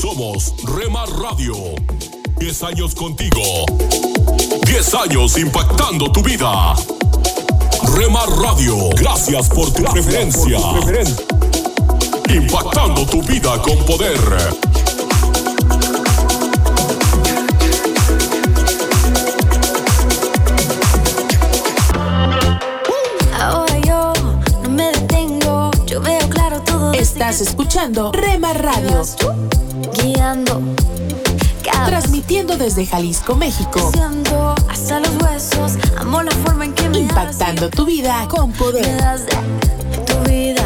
Somos Rema Radio. 10 años contigo. 10 años impactando tu vida. Rema Radio, gracias por tu preferencia. Impactando tu vida con poder. Ahora yo no me detengo, yo veo claro todo. Estás escuchando Rema Radio, guiando. Transmitiendo desde Jalisco, México, siento hasta los huesos. Amo la forma en que me impactando tu vida con poder. de tu vida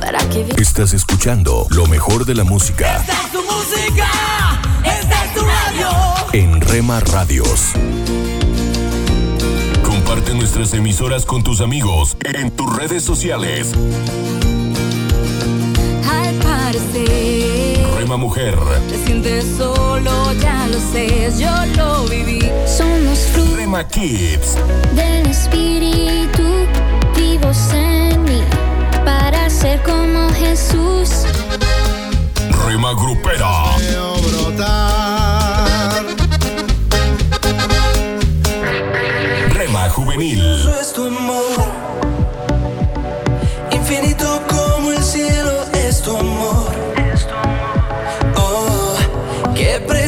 para que vivas. Estás escuchando lo mejor de la música Esta es tu música, esta es tu radio. en Rema Radios. Comparte nuestras emisoras con tus amigos en tus redes sociales. Al parecer, Rema Mujer, te sientes solo, ya lo sé, yo lo viví. Somos frutos Rema Kids, del espíritu vivos en mí para ser como Jesús. Rema Grupera, Rema Juvenil, es tu amor.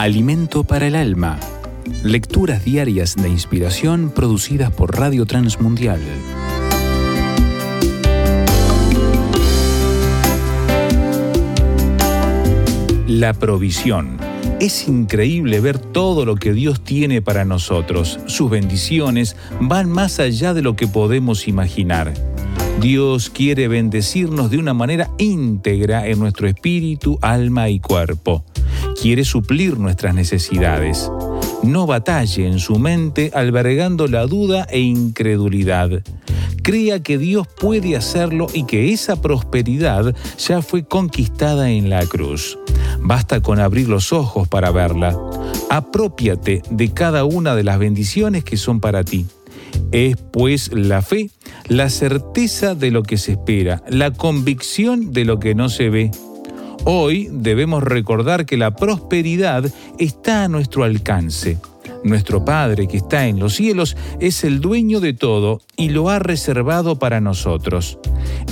Alimento para el alma. Lecturas diarias de inspiración producidas por Radio Transmundial. La provisión. Es increíble ver todo lo que Dios tiene para nosotros. Sus bendiciones van más allá de lo que podemos imaginar. Dios quiere bendecirnos de una manera íntegra en nuestro espíritu, alma y cuerpo. Quiere suplir nuestras necesidades. No batalle en su mente albergando la duda e incredulidad. crea que Dios puede hacerlo y que esa prosperidad ya fue conquistada en la cruz. Basta con abrir los ojos para verla. Apropiate de cada una de las bendiciones que son para ti. Es pues la fe, la certeza de lo que se espera, la convicción de lo que no se ve. Hoy debemos recordar que la prosperidad está a nuestro alcance. Nuestro Padre que está en los cielos es el dueño de todo y lo ha reservado para nosotros.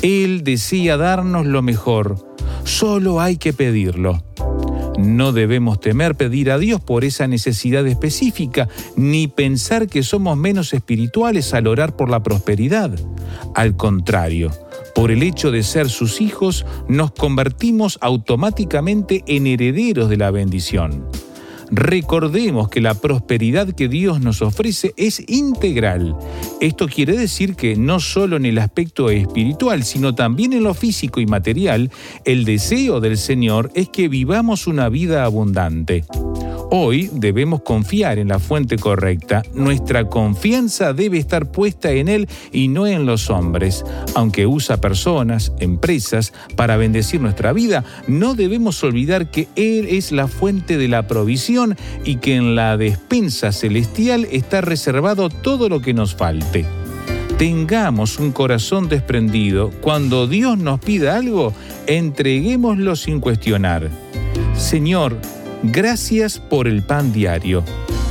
Él desea darnos lo mejor, solo hay que pedirlo. No debemos temer pedir a Dios por esa necesidad específica, ni pensar que somos menos espirituales al orar por la prosperidad. Al contrario, por el hecho de ser sus hijos, nos convertimos automáticamente en herederos de la bendición. Recordemos que la prosperidad que Dios nos ofrece es integral. Esto quiere decir que no solo en el aspecto espiritual, sino también en lo físico y material, el deseo del Señor es que vivamos una vida abundante. Hoy debemos confiar en la fuente correcta. Nuestra confianza debe estar puesta en Él y no en los hombres. Aunque usa personas, empresas, para bendecir nuestra vida, no debemos olvidar que Él es la fuente de la provisión y que en la despensa celestial está reservado todo lo que nos falte. Tengamos un corazón desprendido. Cuando Dios nos pida algo, entreguémoslo sin cuestionar. Señor, Gracias por el pan diario.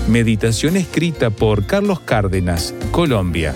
Meditación escrita por Carlos Cárdenas, Colombia.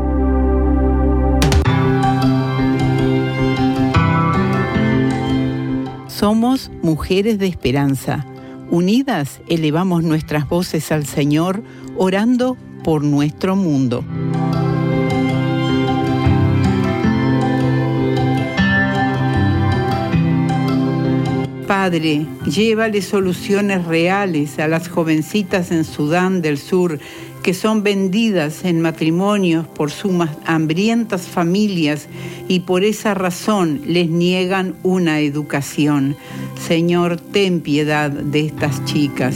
Somos mujeres de esperanza. Unidas elevamos nuestras voces al Señor, orando por nuestro mundo. Padre, llévale soluciones reales a las jovencitas en Sudán del Sur que son vendidas en matrimonios por sumas hambrientas familias y por esa razón les niegan una educación. Señor, ten piedad de estas chicas.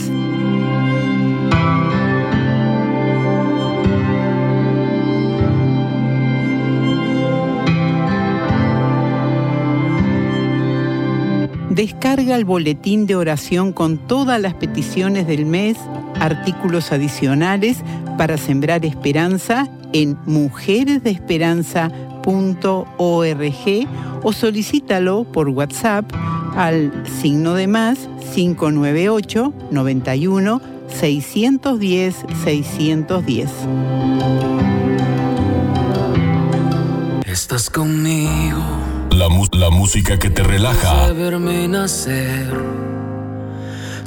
Descarga el boletín de oración con todas las peticiones del mes, artículos adicionales para sembrar esperanza en mujeresdeesperanza.org o solicítalo por WhatsApp al signo de más 598 91 610 610. Estás conmigo la, música que te relaja. Verme nacer.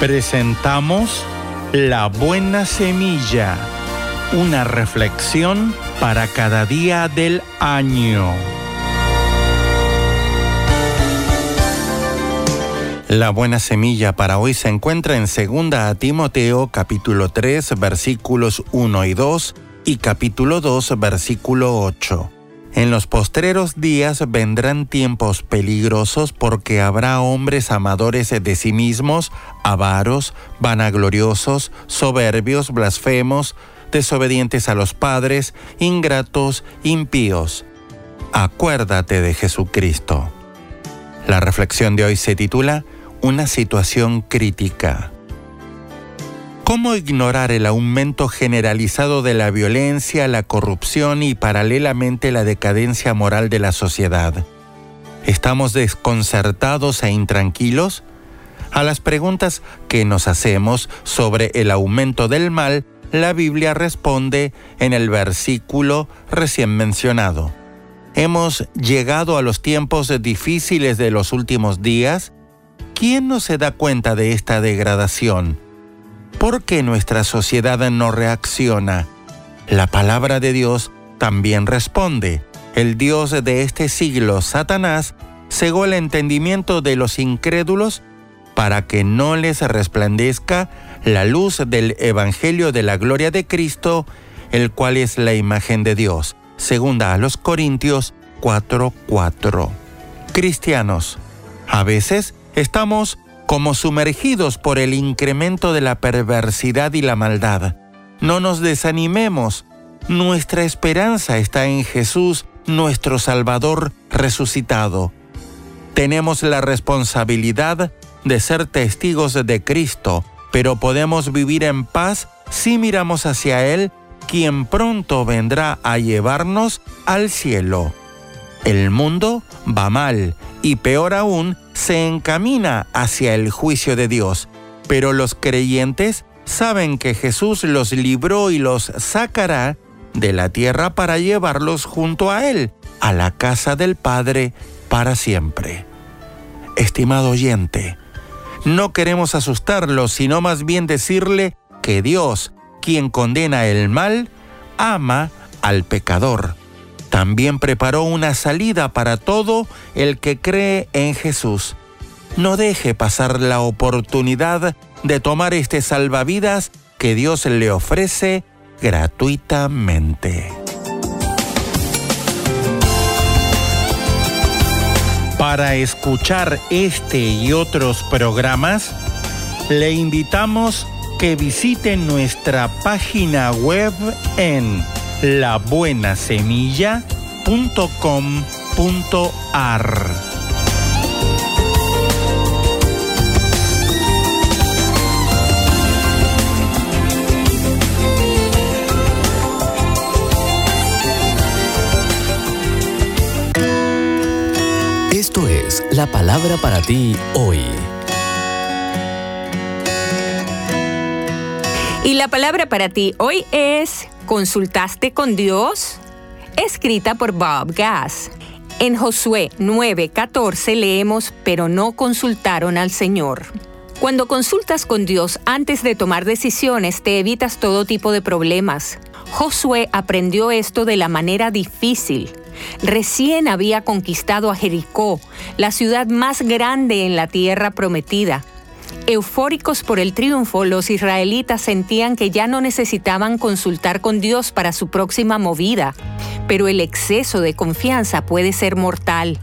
Presentamos La Buena Semilla, una reflexión para cada día del año. La buena semilla para hoy se encuentra en 2 Timoteo capítulo 3 versículos 1 y 2 y capítulo 2 versículo 8. En los postreros días vendrán tiempos peligrosos porque habrá hombres amadores de sí mismos, avaros, vanagloriosos, soberbios, blasfemos, desobedientes a los padres, ingratos, impíos. Acuérdate de Jesucristo. La reflexión de hoy se titula Una situación crítica. ¿Cómo ignorar el aumento generalizado de la violencia, la corrupción y paralelamente la decadencia moral de la sociedad? ¿Estamos desconcertados e intranquilos? A las preguntas que nos hacemos sobre el aumento del mal, la Biblia responde en el versículo recién mencionado. ¿Hemos llegado a los tiempos difíciles de los últimos días? ¿Quién no se da cuenta de esta degradación? ¿Por qué nuestra sociedad no reacciona? La palabra de Dios también responde. El Dios de este siglo, Satanás, cegó el entendimiento de los incrédulos para que no les resplandezca la luz del Evangelio de la gloria de Cristo, el cual es la imagen de Dios. Segunda a los Corintios 4:4. Cristianos, a veces estamos como sumergidos por el incremento de la perversidad y la maldad. No nos desanimemos. Nuestra esperanza está en Jesús, nuestro Salvador resucitado. Tenemos la responsabilidad de ser testigos de Cristo, pero podemos vivir en paz si miramos hacia Él, quien pronto vendrá a llevarnos al cielo. El mundo va mal y peor aún, se encamina hacia el juicio de Dios. Pero los creyentes saben que Jesús los libró y los sacará de la tierra para llevarlos junto a Él, a la casa del Padre, para siempre. Estimado oyente, no queremos asustarlo, sino más bien decirle que Dios, quien condena el mal, ama al pecador también preparó una salida para todo el que cree en Jesús. No deje pasar la oportunidad de tomar este salvavidas que Dios le ofrece gratuitamente. Para escuchar este y otros programas, le invitamos que visite nuestra página web en labuenasemilla.com.ar. Esto es la palabra para ti hoy. Y la palabra para ti hoy es ¿Consultaste con Dios? Escrita por Bob Gass. En Josué 9:14 leemos, pero no consultaron al Señor. Cuando consultas con Dios antes de tomar decisiones, te evitas todo tipo de problemas. Josué aprendió esto de la manera difícil. Recién había conquistado a Jericó, la ciudad más grande en la tierra prometida. Eufóricos por el triunfo, los israelitas sentían que ya no necesitaban consultar con Dios para su próxima movida, pero el exceso de confianza puede ser mortal.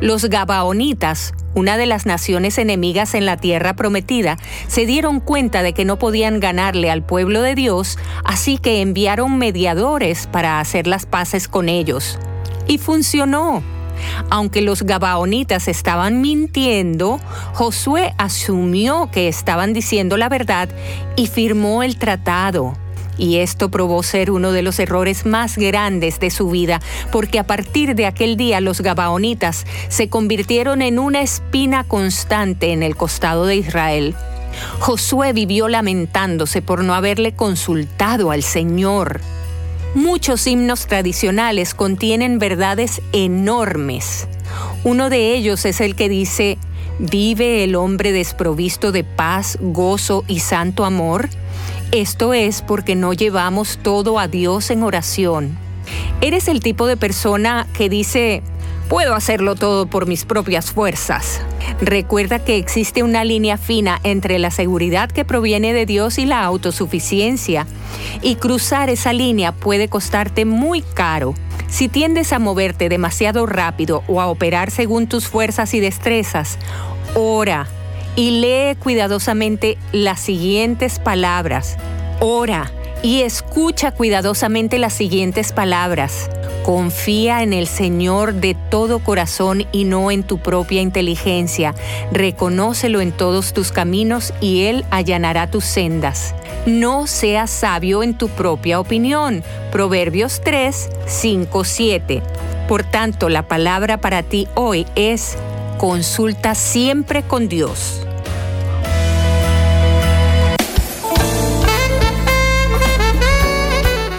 Los Gabaonitas, una de las naciones enemigas en la tierra prometida, se dieron cuenta de que no podían ganarle al pueblo de Dios, así que enviaron mediadores para hacer las paces con ellos. Y funcionó. Aunque los gabaonitas estaban mintiendo, Josué asumió que estaban diciendo la verdad y firmó el tratado. Y esto probó ser uno de los errores más grandes de su vida, porque a partir de aquel día los Gabaonitas se convirtieron en una espina constante en el costado de Israel. Josué vivió lamentándose por no haberle consultado al Señor. Muchos himnos tradicionales contienen verdades enormes. Uno de ellos es el que dice, ¿vive el hombre desprovisto de paz, gozo y santo amor? Esto es porque no llevamos todo a Dios en oración. Eres el tipo de persona que dice, puedo hacerlo todo por mis propias fuerzas. Recuerda que existe una línea fina entre la seguridad que proviene de Dios y la autosuficiencia, y cruzar esa línea puede costarte muy caro. Si tiendes a moverte demasiado rápido o a operar según tus fuerzas y destrezas, ora y lee cuidadosamente las siguientes palabras. Ora y escucha cuidadosamente las siguientes palabras. Confía en el Señor de todo corazón y no en tu propia inteligencia. Reconócelo en todos tus caminos y Él allanará tus sendas. No seas sabio en tu propia opinión. Proverbios 3, 5, 7. Por tanto, la palabra para ti hoy es consulta siempre con Dios.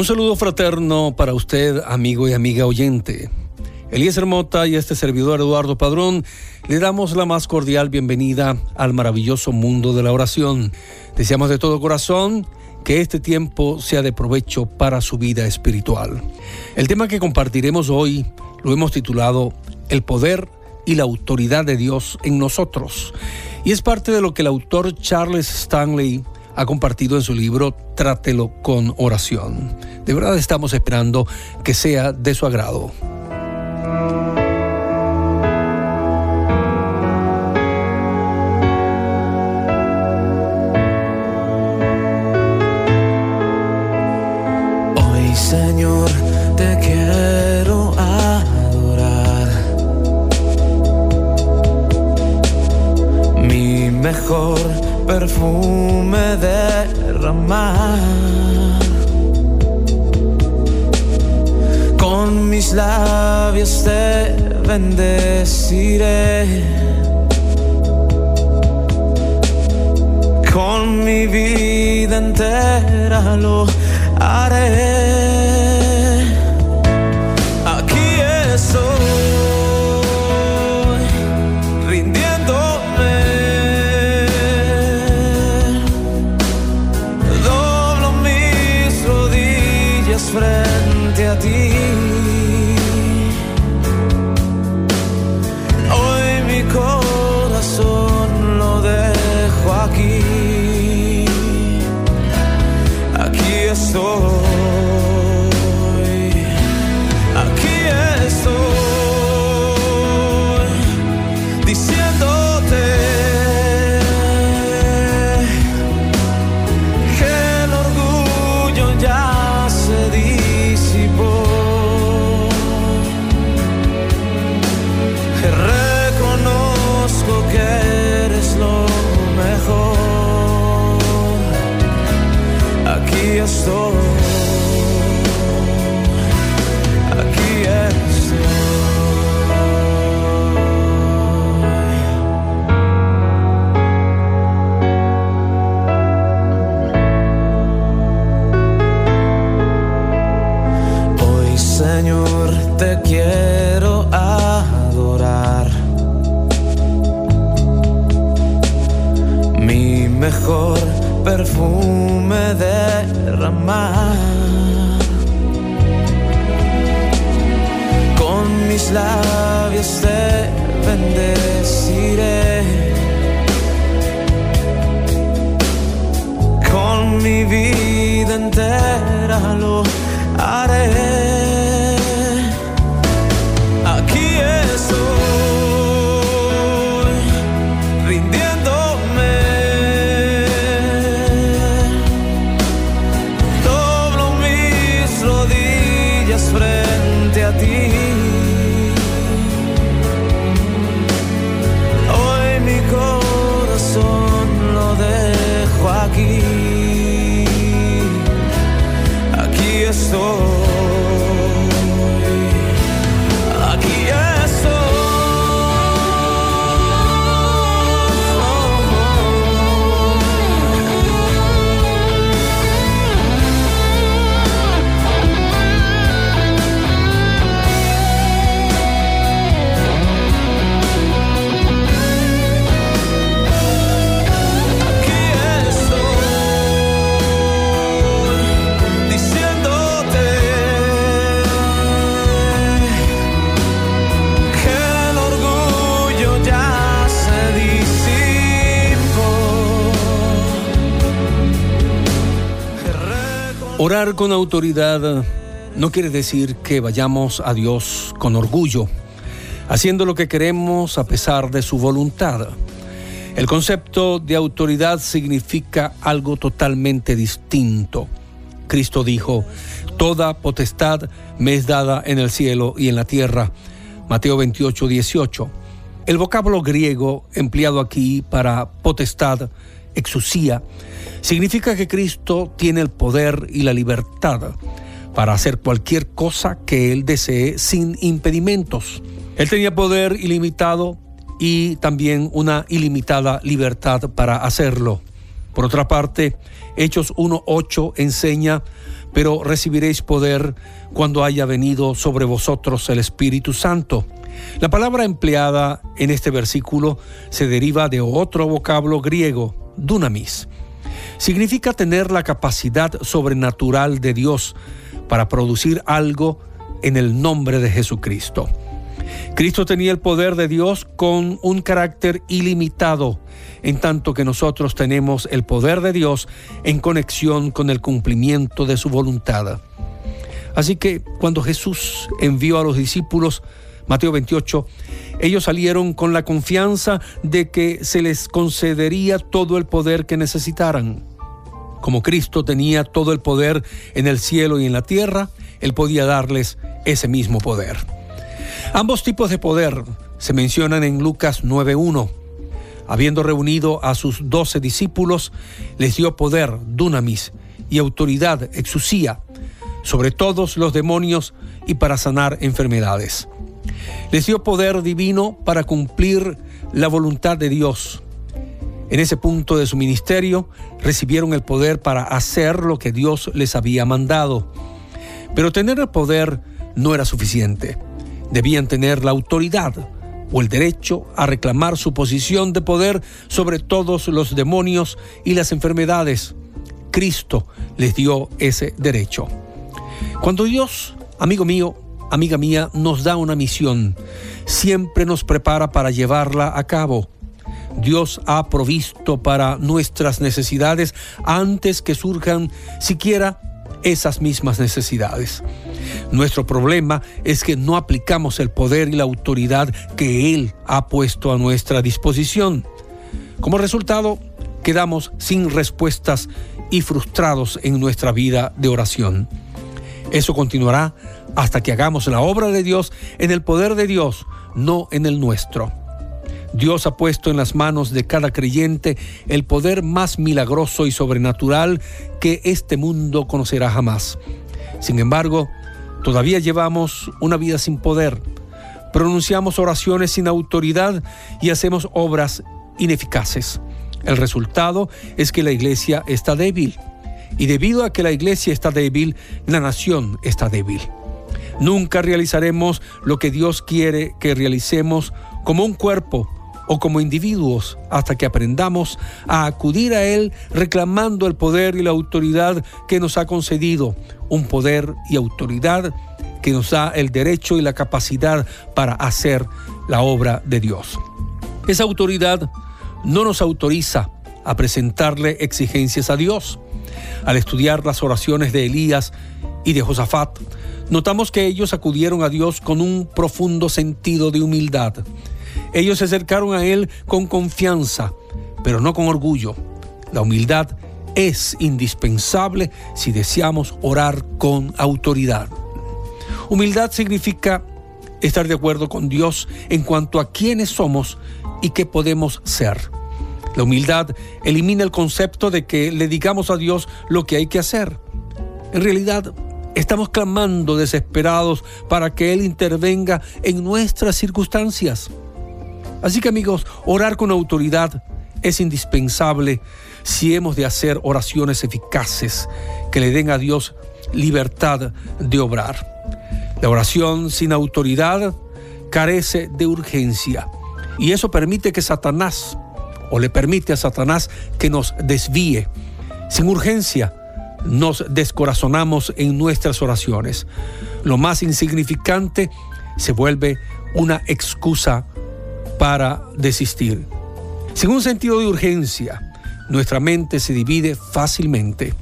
Un saludo fraterno para usted, amigo y amiga oyente. Elías Mota y este servidor Eduardo Padrón le damos la más cordial bienvenida al maravilloso mundo de la oración. Deseamos de todo corazón que este tiempo sea de provecho para su vida espiritual. El tema que compartiremos hoy lo hemos titulado El poder y la autoridad de Dios en nosotros. Y es parte de lo que el autor Charles Stanley ha compartido en su libro Trátelo con oración. De verdad estamos esperando que sea de su agrado. Hoy Señor te quiero adorar. Mi mejor perfume derramar. Con mis labios te bendeciré. Con mi vida entera lo haré. Con autoridad no quiere decir que vayamos a Dios con orgullo, haciendo lo que queremos a pesar de su voluntad. El concepto de autoridad significa algo totalmente distinto. Cristo dijo, Toda potestad me es dada en el cielo y en la tierra. Mateo 28, 18. El vocablo griego empleado aquí para potestad, exusía, significa que Cristo tiene el poder y la libertad para hacer cualquier cosa que Él desee sin impedimentos. Él tenía poder ilimitado y también una ilimitada libertad para hacerlo. Por otra parte, Hechos 1.8 enseña, pero recibiréis poder cuando haya venido sobre vosotros el Espíritu Santo. La palabra empleada en este versículo se deriva de otro vocablo griego, dunamis, significa tener la capacidad sobrenatural de Dios para producir algo en el nombre de Jesucristo. Cristo tenía el poder de Dios con un carácter ilimitado, en tanto que nosotros tenemos el poder de Dios en conexión con el cumplimiento de su voluntad. Así que cuando Jesús envió a los discípulos, Mateo 28, ellos salieron con la confianza de que se les concedería todo el poder que necesitaran. Como Cristo tenía todo el poder en el cielo y en la tierra, Él podía darles ese mismo poder. Ambos tipos de poder se mencionan en Lucas 9.1. Habiendo reunido a sus doce discípulos, les dio poder, dunamis, y autoridad, exusía, sobre todos los demonios y para sanar enfermedades. Les dio poder divino para cumplir la voluntad de Dios en ese punto de su ministerio recibieron el poder para hacer lo que Dios les había mandado. Pero tener el poder no era suficiente. Debían tener la autoridad o el derecho a reclamar su posición de poder sobre todos los demonios y las enfermedades. Cristo les dio ese derecho. Cuando Dios, amigo mío, amiga mía, nos da una misión, siempre nos prepara para llevarla a cabo. Dios ha provisto para nuestras necesidades antes que surjan siquiera esas mismas necesidades. Nuestro problema es que no aplicamos el poder y la autoridad que Él ha puesto a nuestra disposición. Como resultado, quedamos sin respuestas y frustrados en nuestra vida de oración. Eso continuará hasta que hagamos la obra de Dios en el poder de Dios, no en el nuestro. Dios ha puesto en las manos de cada creyente el poder más milagroso y sobrenatural que este mundo conocerá jamás. Sin embargo, todavía llevamos una vida sin poder, pronunciamos oraciones sin autoridad y hacemos obras ineficaces. El resultado es que la iglesia está débil. Y debido a que la iglesia está débil, la nación está débil. Nunca realizaremos lo que Dios quiere que realicemos como un cuerpo o como individuos hasta que aprendamos a acudir a Él reclamando el poder y la autoridad que nos ha concedido, un poder y autoridad que nos da el derecho y la capacidad para hacer la obra de Dios. Esa autoridad no nos autoriza a presentarle exigencias a Dios. Al estudiar las oraciones de Elías y de Josafat, notamos que ellos acudieron a Dios con un profundo sentido de humildad. Ellos se acercaron a Él con confianza, pero no con orgullo. La humildad es indispensable si deseamos orar con autoridad. Humildad significa estar de acuerdo con Dios en cuanto a quiénes somos y qué podemos ser. La humildad elimina el concepto de que le digamos a Dios lo que hay que hacer. En realidad, estamos clamando desesperados para que Él intervenga en nuestras circunstancias. Así que amigos, orar con autoridad es indispensable si hemos de hacer oraciones eficaces que le den a Dios libertad de obrar. La oración sin autoridad carece de urgencia y eso permite que Satanás, o le permite a Satanás que nos desvíe. Sin urgencia, nos descorazonamos en nuestras oraciones. Lo más insignificante se vuelve una excusa para desistir. Sin un sentido de urgencia, nuestra mente se divide fácilmente.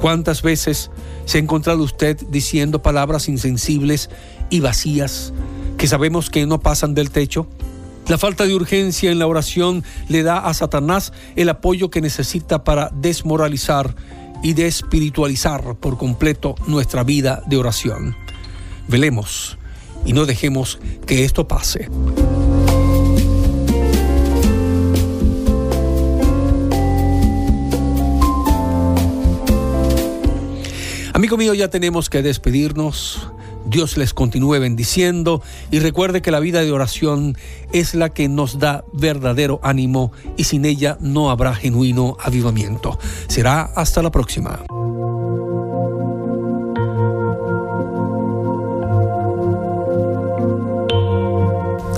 ¿Cuántas veces se ha encontrado usted diciendo palabras insensibles y vacías que sabemos que no pasan del techo? La falta de urgencia en la oración le da a Satanás el apoyo que necesita para desmoralizar y despiritualizar por completo nuestra vida de oración. Velemos y no dejemos que esto pase. Amigo mío, ya tenemos que despedirnos. Dios les continúe bendiciendo y recuerde que la vida de oración es la que nos da verdadero ánimo y sin ella no habrá genuino avivamiento. Será hasta la próxima.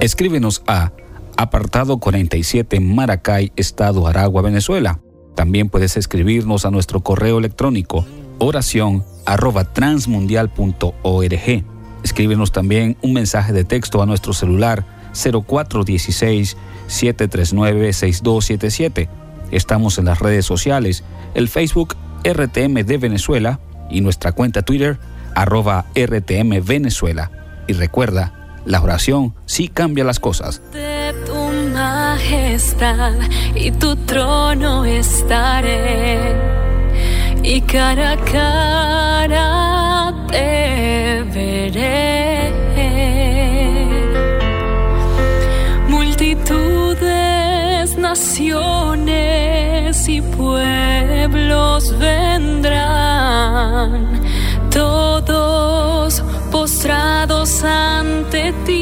Escríbenos a apartado 47 Maracay, Estado Aragua, Venezuela. También puedes escribirnos a nuestro correo electrónico oración arroba transmundial.org. Escríbenos también un mensaje de texto a nuestro celular 0416-739-6277. Estamos en las redes sociales, el Facebook RTM de Venezuela y nuestra cuenta Twitter arroba RTM Venezuela. Y recuerda, la oración sí cambia las cosas. De tu majestad y tu trono estaré y cara a cara te veré. Multitudes, naciones y pueblos vendrán, todos postrados ante ti,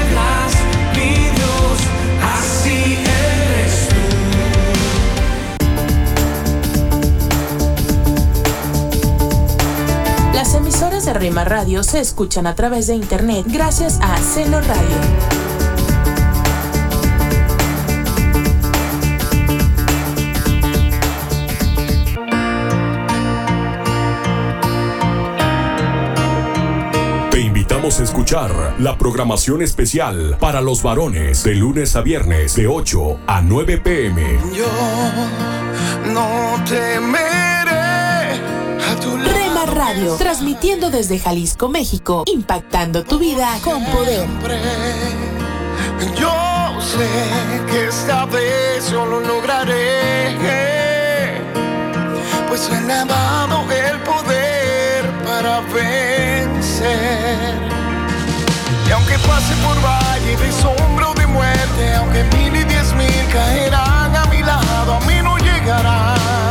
Rema Radio se escuchan a través de internet gracias a Seno Radio. a escuchar la programación especial para los varones de lunes a viernes de 8 a 9 pm. Yo no temeré Radio, transmitiendo desde Jalisco, México, impactando tu vida con poder. Yo sé que esta vez yo lo lograré, pues he dado el poder para vencer. Y aunque pase por valle de sombra de muerte, aunque mil y diez mil caerán a mi lado, a mí no llegarán.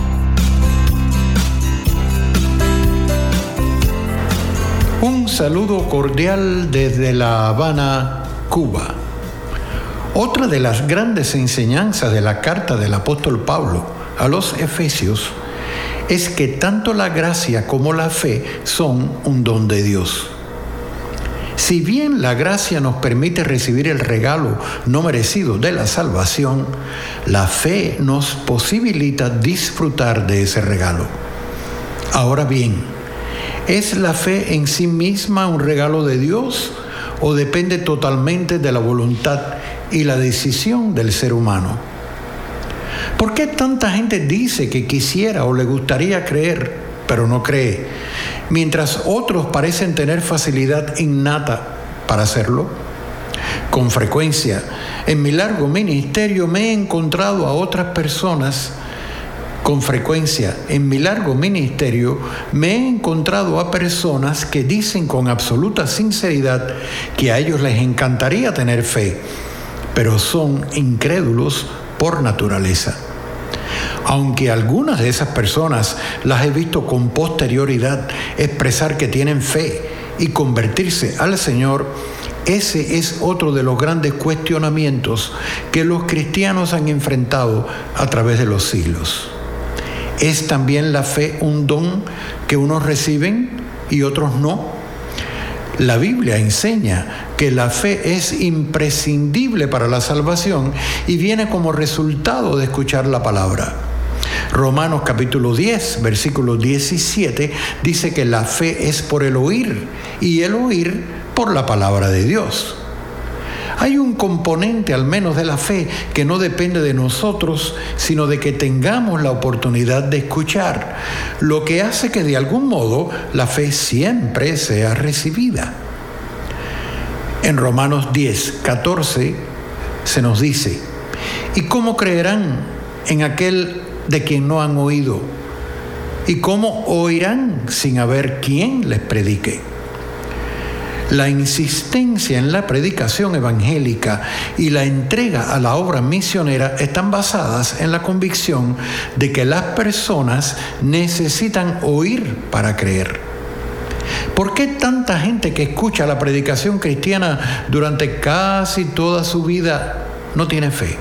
Un saludo cordial desde La Habana, Cuba. Otra de las grandes enseñanzas de la carta del apóstol Pablo a los Efesios es que tanto la gracia como la fe son un don de Dios. Si bien la gracia nos permite recibir el regalo no merecido de la salvación, la fe nos posibilita disfrutar de ese regalo. Ahora bien, ¿es la fe en sí misma un regalo de Dios o depende totalmente de la voluntad y la decisión del ser humano? ¿Por qué tanta gente dice que quisiera o le gustaría creer, pero no cree? mientras otros parecen tener facilidad innata para hacerlo. Con frecuencia, en mi largo ministerio me he encontrado a otras personas con frecuencia en mi largo ministerio me he encontrado a personas que dicen con absoluta sinceridad que a ellos les encantaría tener fe, pero son incrédulos por naturaleza aunque algunas de esas personas las he visto con posterioridad expresar que tienen fe y convertirse al Señor, ese es otro de los grandes cuestionamientos que los cristianos han enfrentado a través de los siglos. ¿Es también la fe un don que unos reciben y otros no? La Biblia enseña que la fe es imprescindible para la salvación y viene como resultado de escuchar la palabra. Romanos capítulo 10, versículo 17, dice que la fe es por el oír y el oír por la palabra de Dios. Hay un componente al menos de la fe que no depende de nosotros, sino de que tengamos la oportunidad de escuchar, lo que hace que de algún modo la fe siempre sea recibida. En Romanos 10, 14 se nos dice, ¿y cómo creerán en aquel de quien no han oído? ¿Y cómo oirán sin haber quien les predique? La insistencia en la predicación evangélica y la entrega a la obra misionera están basadas en la convicción de que las personas necesitan oír para creer. ¿Por qué tanta gente que escucha la predicación cristiana durante casi toda su vida no tiene fe?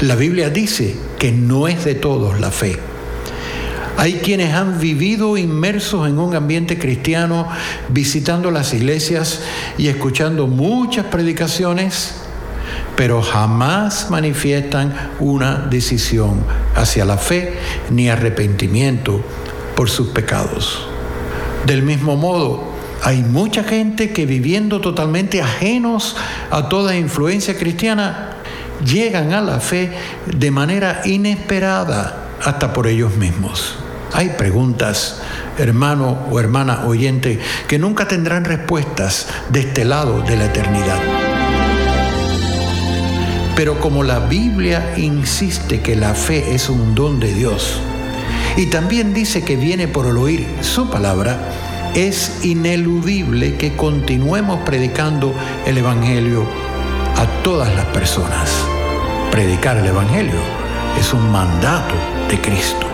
La Biblia dice que no es de todos la fe. Hay quienes han vivido inmersos en un ambiente cristiano, visitando las iglesias y escuchando muchas predicaciones, pero jamás manifiestan una decisión hacia la fe ni arrepentimiento por sus pecados. Del mismo modo, hay mucha gente que viviendo totalmente ajenos a toda influencia cristiana, llegan a la fe de manera inesperada hasta por ellos mismos. Hay preguntas, hermano o hermana oyente, que nunca tendrán respuestas de este lado de la eternidad. Pero como la Biblia insiste que la fe es un don de Dios, y también dice que viene por el oír su palabra, es ineludible que continuemos predicando el Evangelio a todas las personas. Predicar el Evangelio es un mandato de Cristo.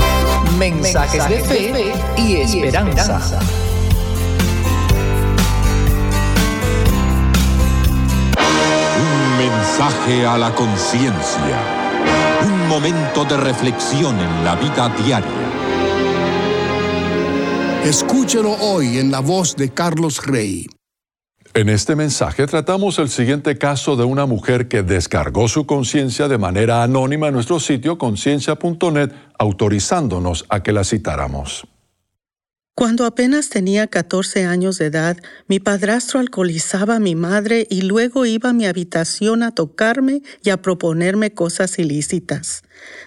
Mensajes, de, fe y esperanza. Un mensaje a la conciencia. Un momento de reflexión en la vida diaria. Escúchelo hoy en la voz de Carlos Rey. En este mensaje tratamos el siguiente caso de una mujer que descargó su conciencia de manera anónima en nuestro sitio conciencia.net, autorizándonos a que la citáramos. Cuando apenas tenía 14 años de edad, mi padrastro alcoholizaba a mi madre y luego iba a mi habitación a tocarme y a proponerme cosas ilícitas.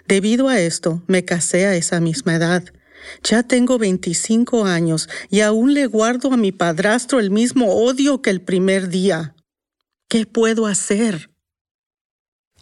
Debido a esto, me casé a esa misma edad. Ya tengo 25 años y aún le guardo a mi padrastro el mismo odio que el primer día. ¿Qué puedo hacer?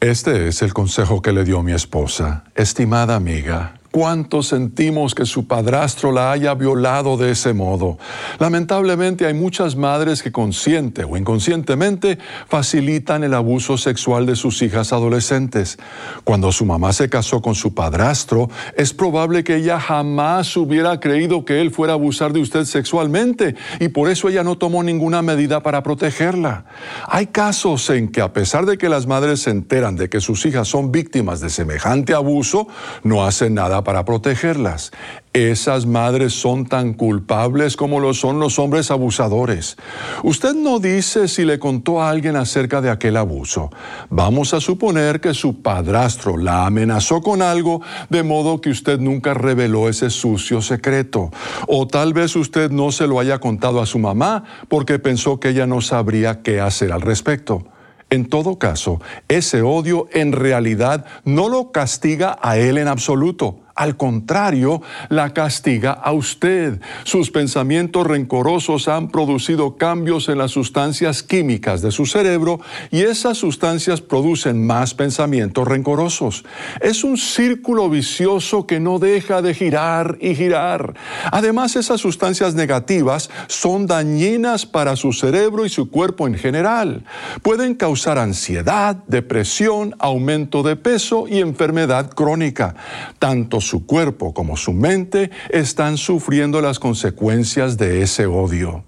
Este es el consejo que le dio mi esposa. Estimada amiga, cuánto sentimos que su padrastro la haya violado de ese modo. Lamentablemente hay muchas madres que consciente o inconscientemente facilitan el abuso sexual de sus hijas adolescentes. Cuando su mamá se casó con su padrastro, es probable que ella jamás hubiera creído que él fuera a abusar de usted sexualmente y por eso ella no tomó ninguna medida para protegerla. Hay casos en que a pesar de que las madres se enteran de que sus hijas son víctimas de semejante abuso, no hacen nada para protegerlas. Esas madres son tan culpables como lo son los hombres abusadores. Usted no dice si le contó a alguien acerca de aquel abuso. Vamos a suponer que su padrastro la amenazó con algo de modo que usted nunca reveló ese sucio secreto. O tal vez usted no se lo haya contado a su mamá porque pensó que ella no sabría qué hacer al respecto. En todo caso, ese odio en realidad no lo castiga a él en absoluto. Al contrario, la castiga a usted. Sus pensamientos rencorosos han producido cambios en las sustancias químicas de su cerebro y esas sustancias producen más pensamientos rencorosos. Es un círculo vicioso que no deja de girar y girar. Además, esas sustancias negativas son dañinas para su cerebro y su cuerpo en general. Pueden causar ansiedad, depresión, aumento de peso y enfermedad crónica. Tanto su cuerpo como su mente están sufriendo las consecuencias de ese odio.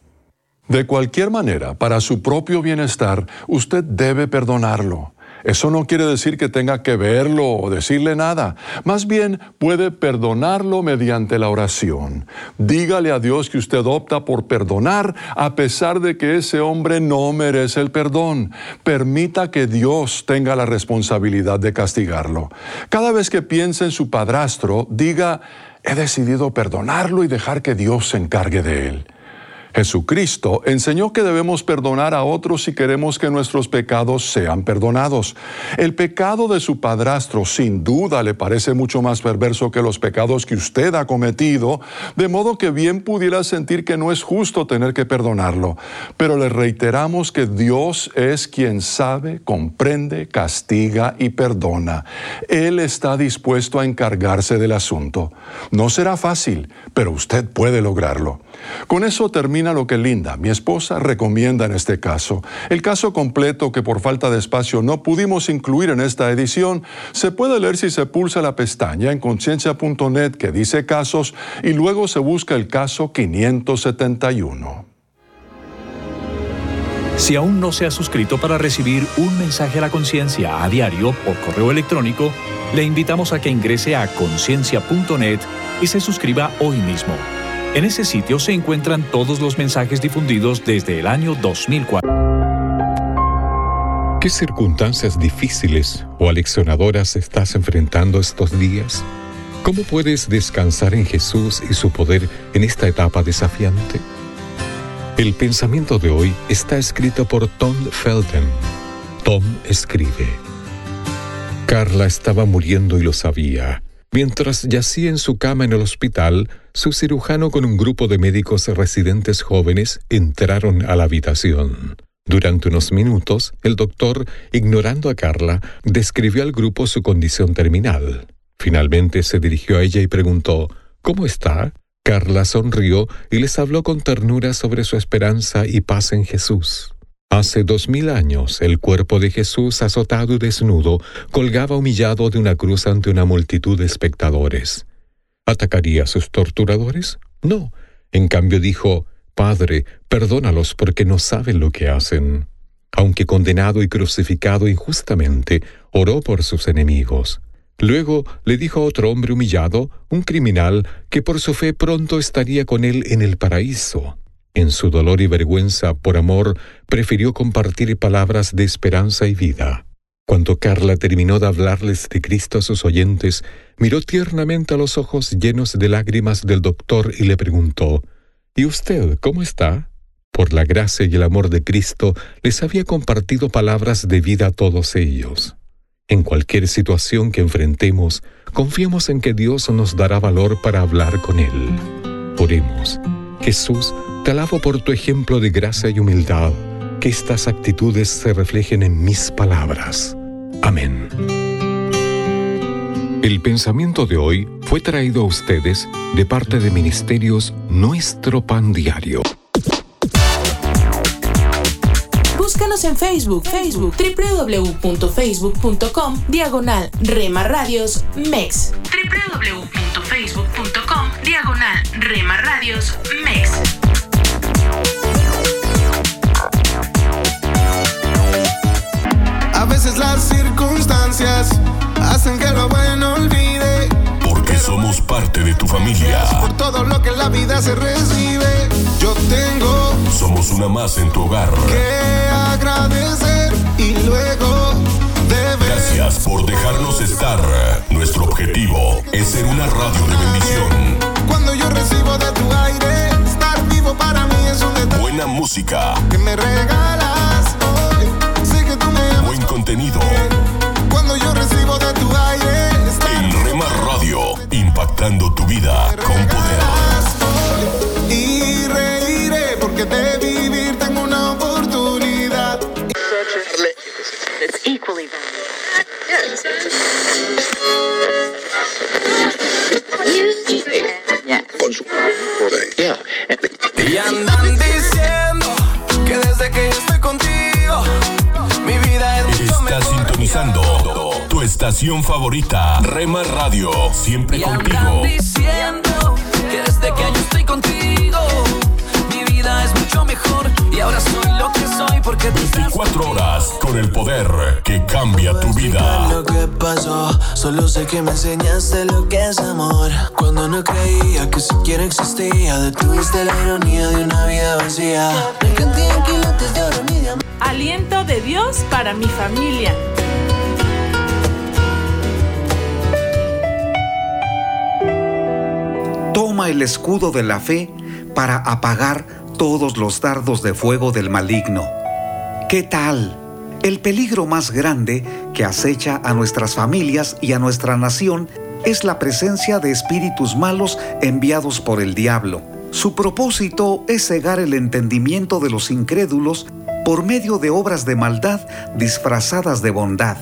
De cualquier manera, para su propio bienestar, usted debe perdonarlo. Eso no quiere decir que tenga que verlo o decirle nada. Más bien puede perdonarlo mediante la oración. Dígale a Dios que usted opta por perdonar a pesar de que ese hombre no merece el perdón. Permita que Dios tenga la responsabilidad de castigarlo. Cada vez que piense en su padrastro, diga, he decidido perdonarlo y dejar que Dios se encargue de él. Jesucristo enseñó que debemos perdonar a otros si queremos que nuestros pecados sean perdonados. El pecado de su padrastro sin duda le parece mucho más perverso que los pecados que usted ha cometido, de modo que bien pudiera sentir que no es justo tener que perdonarlo. Pero le reiteramos que Dios es quien sabe, comprende, castiga y perdona. Él está dispuesto a encargarse del asunto. No será fácil, pero usted puede lograrlo. Con eso termina lo que Linda, mi esposa, recomienda en este caso. El caso completo que por falta de espacio no pudimos incluir en esta edición se puede leer si se pulsa la pestaña en conciencia.net que dice casos y luego se busca el caso 571. Si aún no se ha suscrito para recibir un mensaje a la conciencia a diario por correo electrónico, le invitamos a que ingrese a conciencia.net y se suscriba hoy mismo. En ese sitio se encuentran todos los mensajes difundidos desde el año 2004. ¿Qué circunstancias difíciles o aleccionadoras estás enfrentando estos días? ¿Cómo puedes descansar en Jesús y su poder en esta etapa desafiante? El pensamiento de hoy está escrito por Tom Felton. Tom escribe. Carla estaba muriendo y lo sabía. Mientras yacía en su cama en el hospital, su cirujano con un grupo de médicos residentes jóvenes entraron a la habitación. Durante unos minutos, el doctor, ignorando a Carla, describió al grupo su condición terminal. Finalmente se dirigió a ella y preguntó, ¿Cómo está? Carla sonrió y les habló con ternura sobre su esperanza y paz en Jesús. Hace dos mil años, el cuerpo de Jesús, azotado y desnudo, colgaba humillado de una cruz ante una multitud de espectadores. ¿Atacaría a sus torturadores? No. En cambio dijo, Padre, perdónalos porque no saben lo que hacen. Aunque condenado y crucificado injustamente, oró por sus enemigos. Luego le dijo a otro hombre humillado, un criminal, que por su fe pronto estaría con él en el paraíso. En su dolor y vergüenza por amor, prefirió compartir palabras de esperanza y vida. Cuando Carla terminó de hablarles de Cristo a sus oyentes, miró tiernamente a los ojos llenos de lágrimas del doctor y le preguntó, ¿Y usted cómo está? Por la gracia y el amor de Cristo les había compartido palabras de vida a todos ellos. En cualquier situación que enfrentemos, confiemos en que Dios nos dará valor para hablar con Él. Oremos. Jesús, te alabo por tu ejemplo de gracia y humildad. Que estas actitudes se reflejen en mis palabras. Amén. El pensamiento de hoy fue traído a ustedes de parte de Ministerios Nuestro Pan Diario. Búscanos en Facebook, Facebook, www.facebook.com, diagonal Rema Radios MEX. www.facebook.com, diagonal Rema Radios MEX. A veces las circunstancias hacen que lo bueno olvide. Porque somos parte de tu familia. Por todo lo que la vida se recibe, yo tengo Somos una más en tu hogar. que agradecer y luego deber. Gracias por dejarnos estar. Nuestro objetivo es ser una radio de bendición. Cuando yo recibo de tu aire, estar vivo para mí es un detalle Buena música, que me regalas contenido. Cuando yo recibo de tu aire, En Rema Radio, impactando tu vida con poder. y reiré porque de vivir tengo una oportunidad. Y estación favorita, Rema Radio, siempre Y andan contigo. diciendo que desde que yo estoy contigo, mi vida es mucho mejor. Y ahora soy lo que soy porque tú estás 24 horas con el poder que cambia tu vida. lo que pasó. Solo sé que me enseñaste lo que es amor. Cuando no creía que siquiera existía, detuviste la ironía de una vida vacía. Aliento de Dios para mi familia. El escudo de la fe para apagar todos los dardos de fuego del maligno. ¿Qué tal? El peligro más grande que acecha a nuestras familias y a nuestra nación es la presencia de espíritus malos enviados por el diablo. Su propósito es cegar el entendimiento de los incrédulos por medio de obras de maldad disfrazadas de bondad.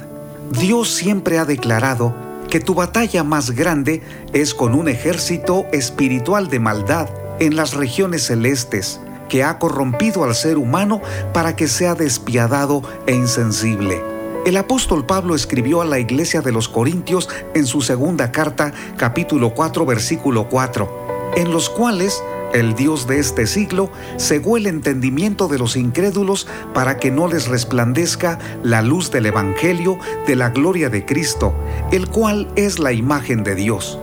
Dios siempre ha declarado que tu batalla más grande es con un ejército espiritual de maldad en las regiones celestes, que ha corrompido al ser humano para que sea despiadado e insensible. El apóstol Pablo escribió a la iglesia de los Corintios en su segunda carta, capítulo 4, versículo 4, en los cuales el Dios de este siglo cegó el entendimiento de los incrédulos para que no les resplandezca la luz del Evangelio de la gloria de Cristo, el cual es la imagen de Dios.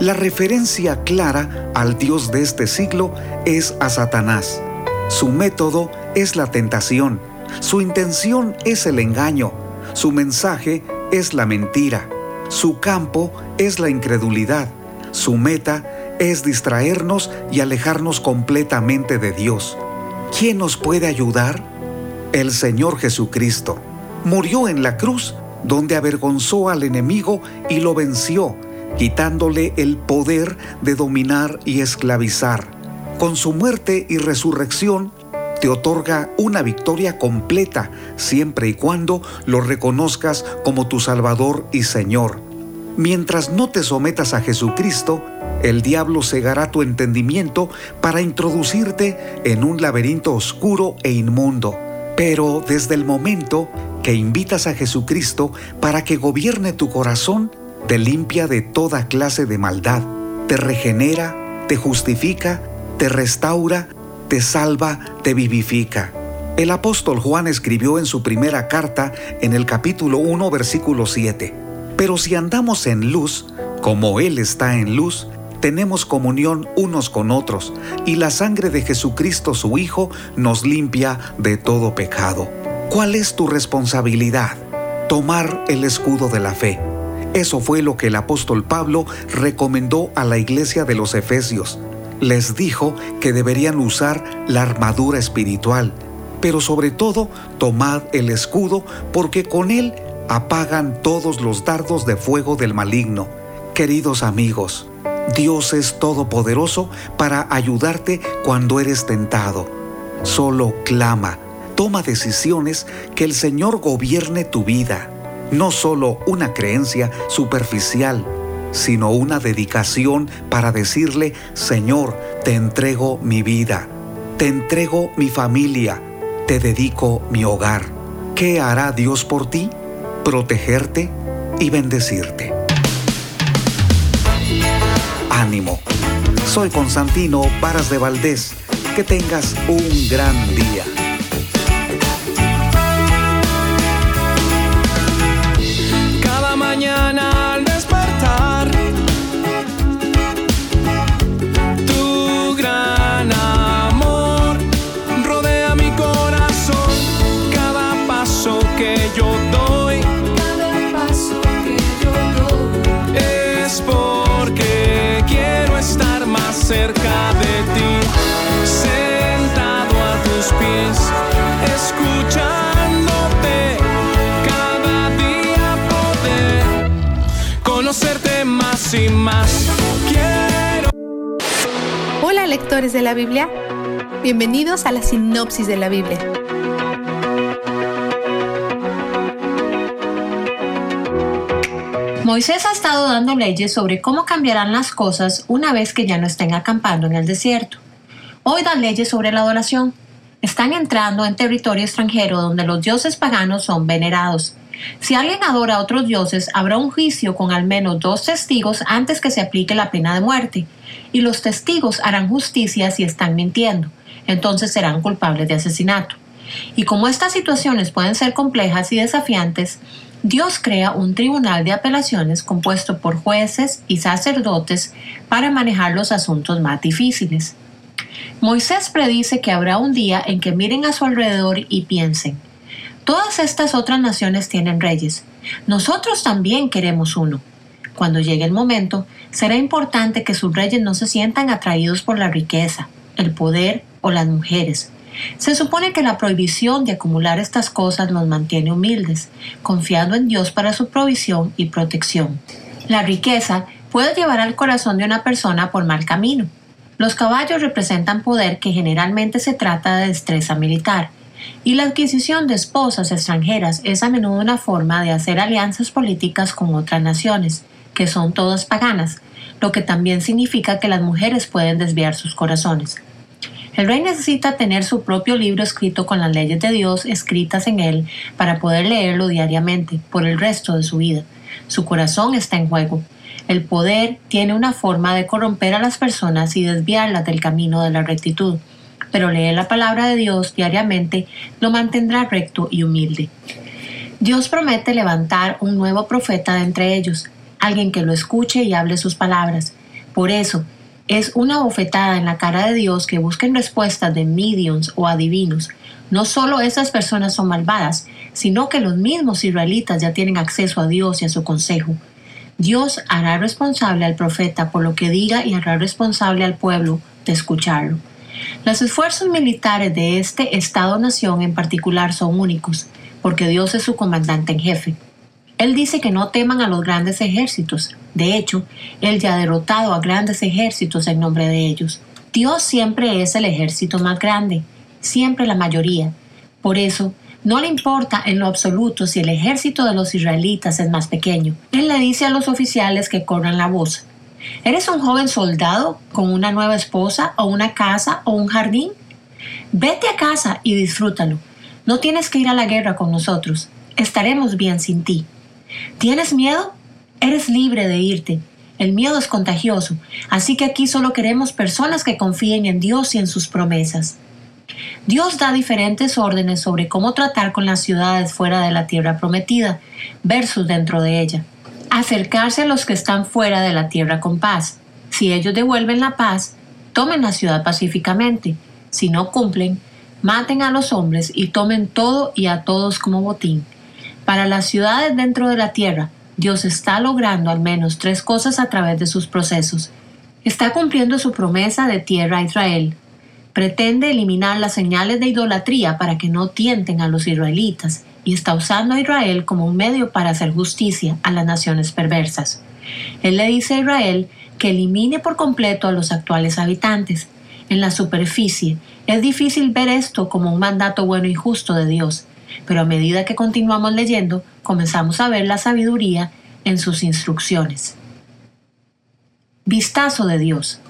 La referencia clara al Dios de este siglo es a Satanás. Su método es la tentación, su intención es el engaño, su mensaje es la mentira, Su campo es la incredulidad. Su meta es distraernos y alejarnos completamente de Dios. ¿Quién nos puede ayudar? El Señor Jesucristo. Murió en la cruz, donde avergonzó al enemigo y lo venció, quitándole el poder de dominar y esclavizar. Con su muerte y resurrección, te otorga una victoria completa siempre y cuando lo reconozcas como tu Salvador y Señor. Mientras no te sometas a Jesucristo, el diablo cegará tu entendimiento para introducirte en un laberinto oscuro e inmundo. Pero desde el momento que invitas a Jesucristo para que gobierne tu corazón, te limpia de toda clase de maldad, te regenera, te justifica, te restaura, te salva, te vivifica. El apóstol Juan escribió en su primera carta en el capítulo 1 versículo 7, Pero si andamos en luz, como Él está en luz, tenemos comunión unos con otros, y la sangre de Jesucristo su Hijo nos limpia de todo pecado. ¿Cuál es tu responsabilidad? Tomar el escudo de la fe. Eso fue lo que el apóstol Pablo recomendó a la iglesia de los Efesios les dijo que deberían usar la armadura espiritual, pero sobre todo tomad el escudo porque con él apagan todos los dardos de fuego del maligno. Queridos amigos, Dios es todopoderoso para ayudarte cuando eres tentado. Solo clama, toma decisiones que el Señor gobierne tu vida, no solo una creencia superficial sino una dedicación para decirle, Señor, te entrego mi vida, te entrego mi familia, te dedico mi hogar. ¿Qué hará Dios por ti? Protegerte y bendecirte. Soy Constantino Varas de Valdés. Que tengas un gran día. Cerca de ti, sentado a tus pies, escuchándote cada día poder conocerte más y más. Quiero. Hola lectores de la Biblia, bienvenidos a la sinopsis de la Biblia. Moisés ha estado dando leyes sobre cómo cambiarán las cosas una vez que ya no estén acampando en el desierto. Hoy da leyes sobre la adoración. Están entrando en territorio extranjero donde los dioses paganos son venerados. Si alguien adora a otros dioses, habrá un juicio con al menos dos testigos antes que se aplique la pena de muerte. Y los testigos harán justicia si están mintiendo. Entonces serán culpables de asesinato. Y como estas situaciones pueden ser complejas y desafiantes, Dios crea un tribunal de apelaciones compuesto por jueces y sacerdotes para manejar los asuntos más difíciles. Moisés predice que habrá un día en que miren a su alrededor y piensen, todas estas otras naciones tienen reyes, nosotros también queremos uno. Cuando llegue el momento, será importante que sus reyes no se sientan atraídos por la riqueza, el poder o las mujeres, se supone que la prohibición de acumular estas cosas nos mantiene humildes, confiando en Dios para su provisión y protección. La riqueza puede llevar al corazón de una persona por mal camino. Los caballos representan poder que generalmente se trata de destreza militar, y la adquisición de esposas extranjeras es a menudo una forma de hacer alianzas políticas con otras naciones, que son todas paganas, lo que también significa que las mujeres pueden desviar sus corazones. El rey necesita tener su propio libro escrito con las leyes de Dios escritas en él para poder leerlo diariamente por el resto de su vida. Su corazón está en juego. El poder tiene una forma de corromper a las personas y desviarlas del camino de la rectitud, pero leer la palabra de Dios diariamente lo mantendrá recto y humilde. Dios promete levantar un nuevo profeta de entre ellos, alguien que lo escuche y hable sus palabras. Por eso, es una bofetada en la cara de Dios que busquen respuestas de mediums o adivinos. No solo esas personas son malvadas, sino que los mismos israelitas ya tienen acceso a Dios y a su consejo. Dios hará responsable al profeta por lo que diga y hará responsable al pueblo de escucharlo. Los esfuerzos militares de este Estado-nación en particular son únicos, porque Dios es su comandante en jefe. Él dice que no teman a los grandes ejércitos. De hecho, Él ya ha derrotado a grandes ejércitos en nombre de ellos. Dios siempre es el ejército más grande, siempre la mayoría. Por eso, no le importa en lo absoluto si el ejército de los israelitas es más pequeño. Él le dice a los oficiales que corran la voz. ¿Eres un joven soldado con una nueva esposa o una casa o un jardín? Vete a casa y disfrútalo. No tienes que ir a la guerra con nosotros. Estaremos bien sin ti. ¿Tienes miedo? Eres libre de irte. El miedo es contagioso, así que aquí solo queremos personas que confíen en Dios y en sus promesas. Dios da diferentes órdenes sobre cómo tratar con las ciudades fuera de la tierra prometida versus dentro de ella. Acercarse a los que están fuera de la tierra con paz. Si ellos devuelven la paz, tomen la ciudad pacíficamente. Si no cumplen, maten a los hombres y tomen todo y a todos como botín. Para las ciudades dentro de la tierra, Dios está logrando al menos tres cosas a través de sus procesos. Está cumpliendo su promesa de tierra a Israel. Pretende eliminar las señales de idolatría para que no tienten a los israelitas y está usando a Israel como un medio para hacer justicia a las naciones perversas. Él le dice a Israel que elimine por completo a los actuales habitantes. En la superficie es difícil ver esto como un mandato bueno y justo de Dios, pero a medida que continuamos leyendo, comenzamos a ver la sabiduría en sus instrucciones. Vistazo de Dios.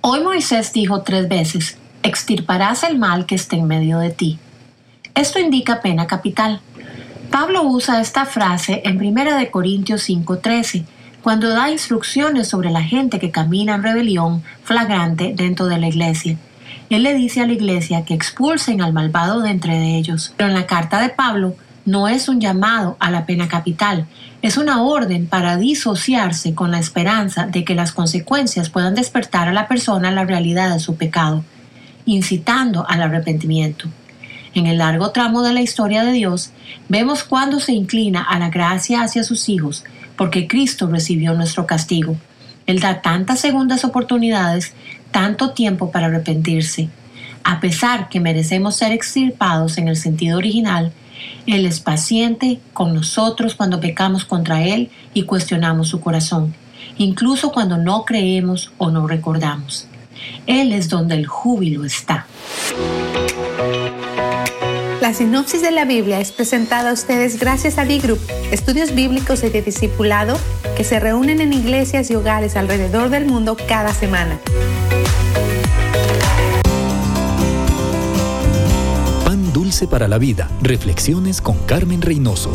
Hoy Moisés dijo tres veces, extirparás el mal que esté en medio de ti. Esto indica pena capital. Pablo usa esta frase en 1 Corintios 5:13, cuando da instrucciones sobre la gente que camina en rebelión flagrante dentro de la iglesia él le dice a la iglesia que expulsen al malvado de entre ellos. Pero en la carta de Pablo no es un llamado a la pena capital, es una orden para disociarse con la esperanza de que las consecuencias puedan despertar a la persona la realidad de su pecado, incitando al arrepentimiento. En el largo tramo de la historia de Dios, vemos cuando se inclina a la gracia hacia sus hijos, porque Cristo recibió nuestro castigo. Él da tantas segundas oportunidades tanto tiempo para arrepentirse. A pesar que merecemos ser extirpados en el sentido original, Él es paciente con nosotros cuando pecamos contra Él y cuestionamos su corazón, incluso cuando no creemos o no recordamos. Él es donde el júbilo está. La sinopsis de la Biblia es presentada a ustedes gracias a B-Group, estudios bíblicos y de discipulado que se reúnen en iglesias y hogares alrededor del mundo cada semana. Para la Vida. Reflexiones con Carmen Reynoso.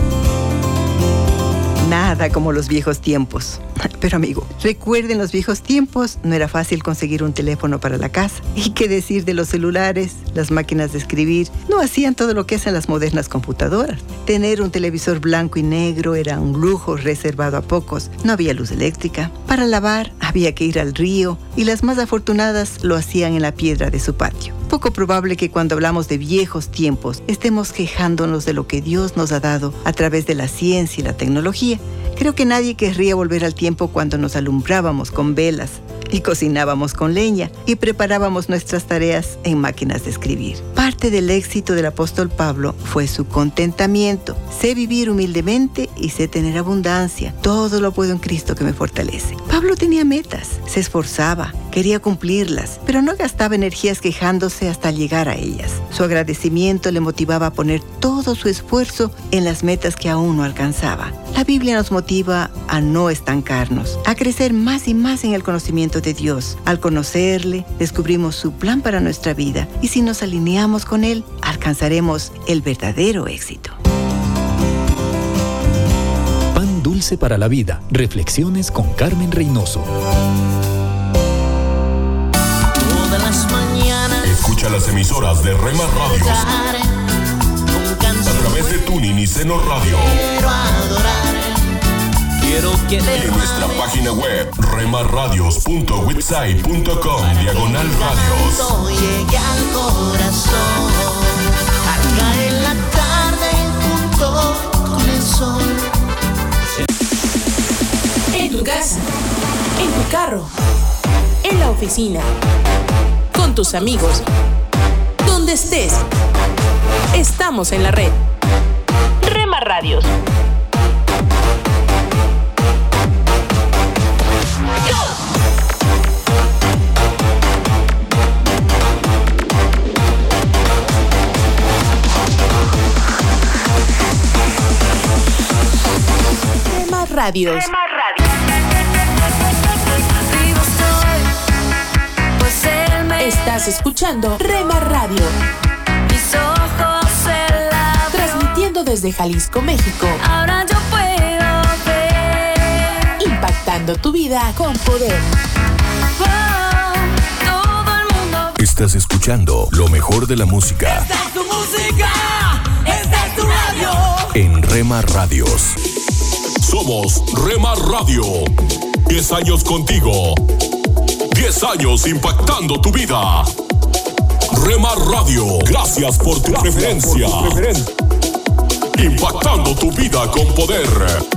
Nada como los viejos tiempos. Pero amigo, recuerden los viejos tiempos, no era fácil conseguir un teléfono para la casa. ¿Y qué decir de los celulares, las máquinas de escribir? No hacían todo lo que hacen las modernas computadoras. Tener un televisor blanco y negro era un lujo reservado a pocos. No había luz eléctrica. Para lavar había que ir al río y las más afortunadas lo hacían en la piedra de su patio. Poco probable que cuando hablamos de viejos tiempos estemos quejándonos de lo que Dios nos ha dado a través de la ciencia y la tecnología. Creo que nadie querría volver al tiempo cuando nos alumbrábamos con velas, y cocinábamos con leña y preparábamos nuestras tareas en máquinas de escribir. Parte del éxito del apóstol Pablo fue su contentamiento. Sé vivir humildemente y sé tener abundancia. Todo lo puedo en Cristo que me fortalece. Pablo tenía metas, se esforzaba, quería cumplirlas, pero no gastaba energías quejándose hasta llegar a ellas. Su agradecimiento le motivaba a poner todo su esfuerzo en las metas que aún no alcanzaba. La Biblia nos motiva a no estancarnos, a crecer más y más en el conocimiento de Dios. Al conocerle, descubrimos su plan para nuestra vida y si nos alineamos con Él, alcanzaremos el verdadero éxito. Pan dulce para la vida. Reflexiones con Carmen Reynoso. Todas las mañanas. Escucha las emasoras de Rema Radios través de Tuning y Seno Radio. Quiero adorar. Quiero que y en nuestra página web, remarradios.website.com, diagonal radios. Llegué al corazón. Acá en la tarde, junto con el sol. En tu casa, en tu carro, en la oficina, con tus amigos, donde estés. Estamos en la red. Rema Radios. Rema Radios. Estás escuchando Rema Radio. Desde Jalisco, México. Ahora yo puedo ver. Impactando tu vida con poder. Todo el mundo. Estás escuchando lo mejor de la música Esta es tu música. Esta es tu radio. en Rema Radios. Somos Rema Radio. 10 años contigo. 10 años impactando tu vida. Rema Radio. Gracias por tu preferencia. Impactando tu vida con poder.